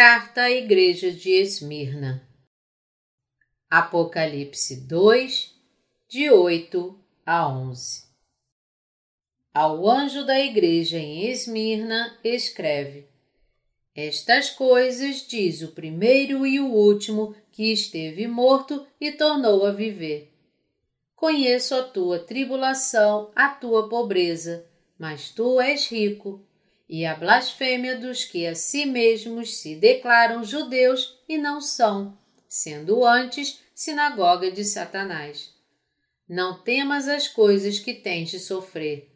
Carta à Igreja de Esmirna Apocalipse 2, de 8 a 11 Ao anjo da igreja em Esmirna escreve Estas coisas diz o primeiro e o último que esteve morto e tornou a viver. Conheço a tua tribulação, a tua pobreza, mas tu és rico e a blasfêmia dos que a si mesmos se declaram judeus e não são, sendo antes sinagoga de Satanás. Não temas as coisas que tens de sofrer.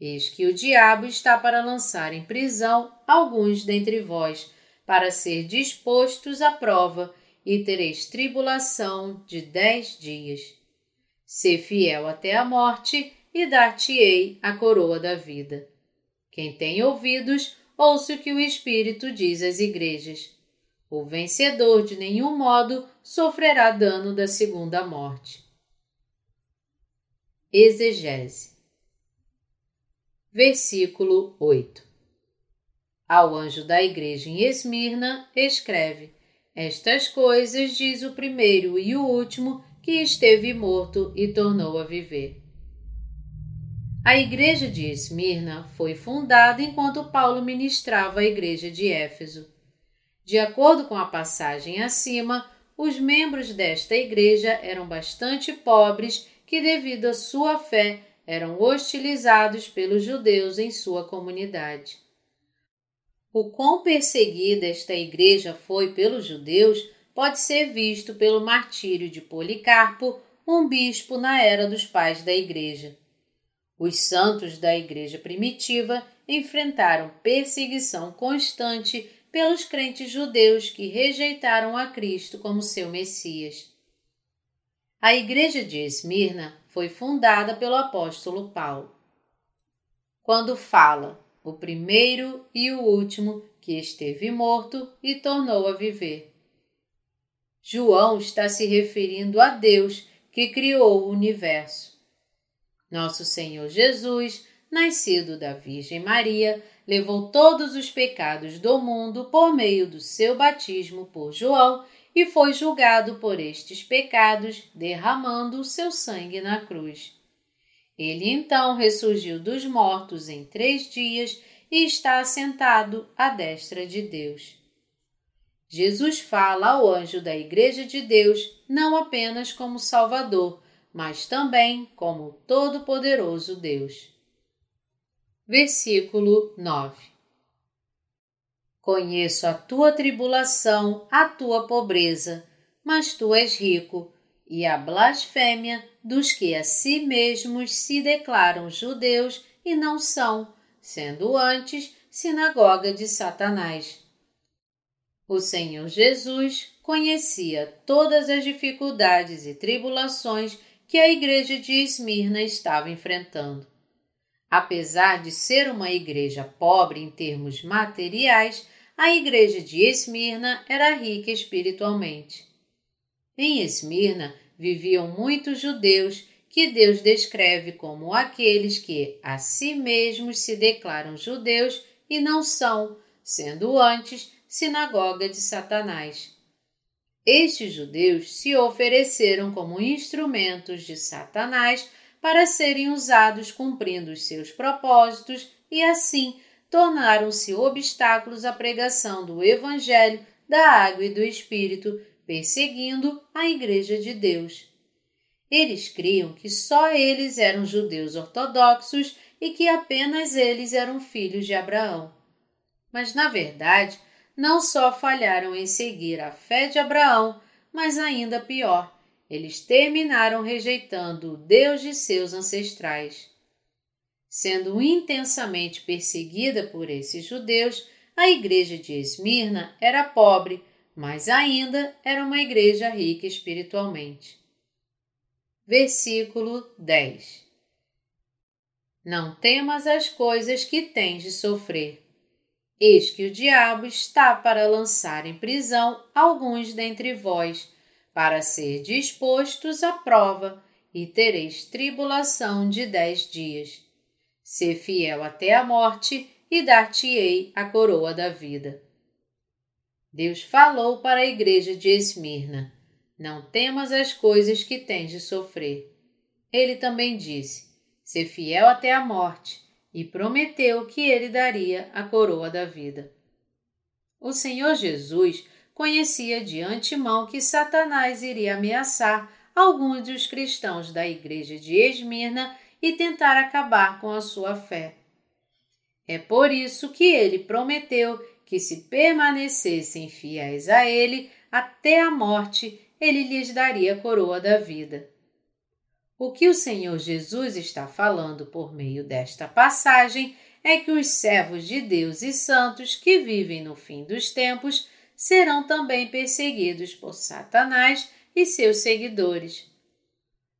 Eis que o diabo está para lançar em prisão alguns dentre vós, para ser dispostos à prova, e tereis tribulação de dez dias. Sê fiel até a morte, e dar-te-ei a coroa da vida. Quem tem ouvidos, ouça o que o Espírito diz às igrejas. O vencedor de nenhum modo sofrerá dano da segunda morte. Exegese. Versículo 8. Ao anjo da igreja em Esmirna, escreve: Estas coisas diz o primeiro e o último que esteve morto e tornou a viver. A igreja de Esmirna foi fundada enquanto Paulo ministrava a igreja de Éfeso. De acordo com a passagem acima, os membros desta igreja eram bastante pobres que, devido à sua fé, eram hostilizados pelos judeus em sua comunidade. O quão perseguida esta igreja foi pelos judeus pode ser visto pelo martírio de Policarpo, um bispo na era dos pais da igreja. Os santos da Igreja primitiva enfrentaram perseguição constante pelos crentes judeus que rejeitaram a Cristo como seu Messias. A Igreja de Esmirna foi fundada pelo apóstolo Paulo. Quando fala o primeiro e o último que esteve morto e tornou a viver. João está se referindo a Deus que criou o universo. Nosso Senhor Jesus, nascido da Virgem Maria, levou todos os pecados do mundo por meio do seu batismo por João e foi julgado por estes pecados, derramando o seu sangue na cruz. Ele então ressurgiu dos mortos em três dias e está assentado à destra de Deus. Jesus fala ao anjo da Igreja de Deus não apenas como Salvador, mas também como Todo-Poderoso Deus. Versículo 9 Conheço a tua tribulação, a tua pobreza, mas tu és rico, e a blasfêmia dos que a si mesmos se declaram judeus e não são, sendo antes sinagoga de Satanás. O Senhor Jesus conhecia todas as dificuldades e tribulações que a igreja de Esmirna estava enfrentando. Apesar de ser uma igreja pobre em termos materiais, a igreja de Esmirna era rica espiritualmente. Em Esmirna viviam muitos judeus que Deus descreve como aqueles que a si mesmos se declaram judeus e não são, sendo antes sinagoga de Satanás. Estes judeus se ofereceram como instrumentos de Satanás para serem usados cumprindo os seus propósitos e assim tornaram-se obstáculos à pregação do Evangelho da Água e do Espírito, perseguindo a Igreja de Deus. Eles criam que só eles eram judeus ortodoxos e que apenas eles eram filhos de Abraão. Mas, na verdade, não só falharam em seguir a fé de Abraão, mas ainda pior, eles terminaram rejeitando o Deus de seus ancestrais. Sendo intensamente perseguida por esses judeus, a igreja de Esmirna era pobre, mas ainda era uma igreja rica espiritualmente. Versículo 10 Não temas as coisas que tens de sofrer Eis que o diabo está para lançar em prisão alguns dentre vós, para ser dispostos à prova, e tereis tribulação de dez dias. Sê fiel até a morte, e dar-te-ei a coroa da vida. Deus falou para a igreja de Esmirna: Não temas as coisas que tens de sofrer. Ele também disse: Ser fiel até a morte, e prometeu que ele daria a coroa da vida. O Senhor Jesus conhecia de antemão que Satanás iria ameaçar alguns dos cristãos da igreja de Esmirna e tentar acabar com a sua fé. É por isso que ele prometeu que, se permanecessem fiéis a ele até a morte, ele lhes daria a coroa da vida. O que o Senhor Jesus está falando por meio desta passagem é que os servos de Deus e santos que vivem no fim dos tempos serão também perseguidos por Satanás e seus seguidores.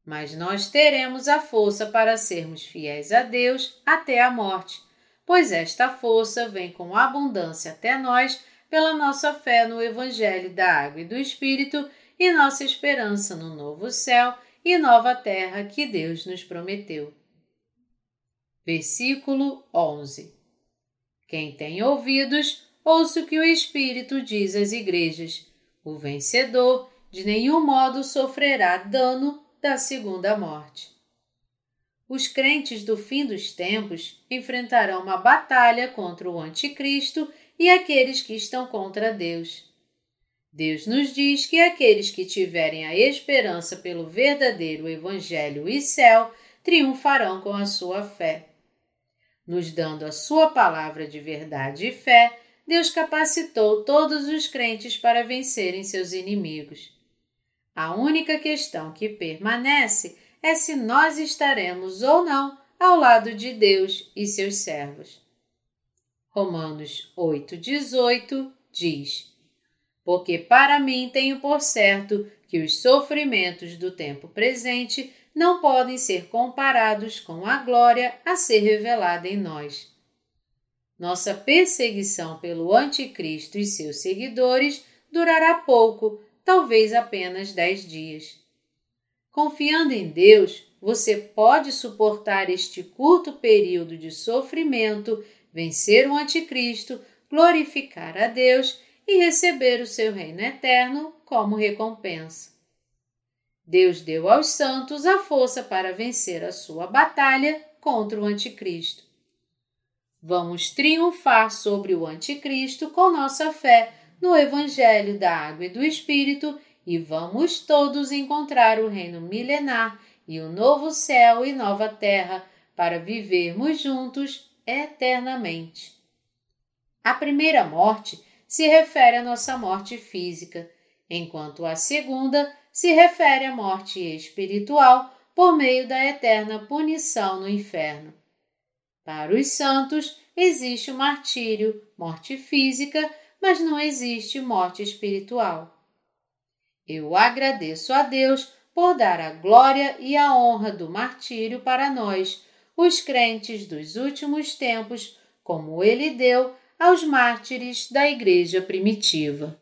Mas nós teremos a força para sermos fiéis a Deus até a morte, pois esta força vem com abundância até nós pela nossa fé no Evangelho da Água e do Espírito e nossa esperança no novo céu e nova terra que Deus nos prometeu. Versículo 11 Quem tem ouvidos, ouça o que o Espírito diz às igrejas. O vencedor de nenhum modo sofrerá dano da segunda morte. Os crentes do fim dos tempos enfrentarão uma batalha contra o Anticristo e aqueles que estão contra Deus. Deus nos diz que aqueles que tiverem a esperança pelo verdadeiro Evangelho e céu triunfarão com a sua fé. Nos dando a sua palavra de verdade e fé, Deus capacitou todos os crentes para vencerem seus inimigos. A única questão que permanece é se nós estaremos ou não ao lado de Deus e seus servos. Romanos 8,18 diz: porque para mim tenho por certo que os sofrimentos do tempo presente não podem ser comparados com a glória a ser revelada em nós. Nossa perseguição pelo Anticristo e seus seguidores durará pouco, talvez apenas dez dias. Confiando em Deus, você pode suportar este curto período de sofrimento, vencer o Anticristo, glorificar a Deus e receber o seu reino eterno como recompensa. Deus deu aos santos a força para vencer a sua batalha contra o Anticristo. Vamos triunfar sobre o Anticristo com nossa fé no Evangelho da Água e do Espírito e vamos todos encontrar o reino milenar e o novo céu e nova terra para vivermos juntos eternamente. A primeira morte se refere à nossa morte física, enquanto a segunda se refere à morte espiritual por meio da eterna punição no inferno. Para os santos, existe o martírio, morte física, mas não existe morte espiritual. Eu agradeço a Deus por dar a glória e a honra do martírio para nós, os crentes dos últimos tempos, como ele deu aos mártires da Igreja primitiva.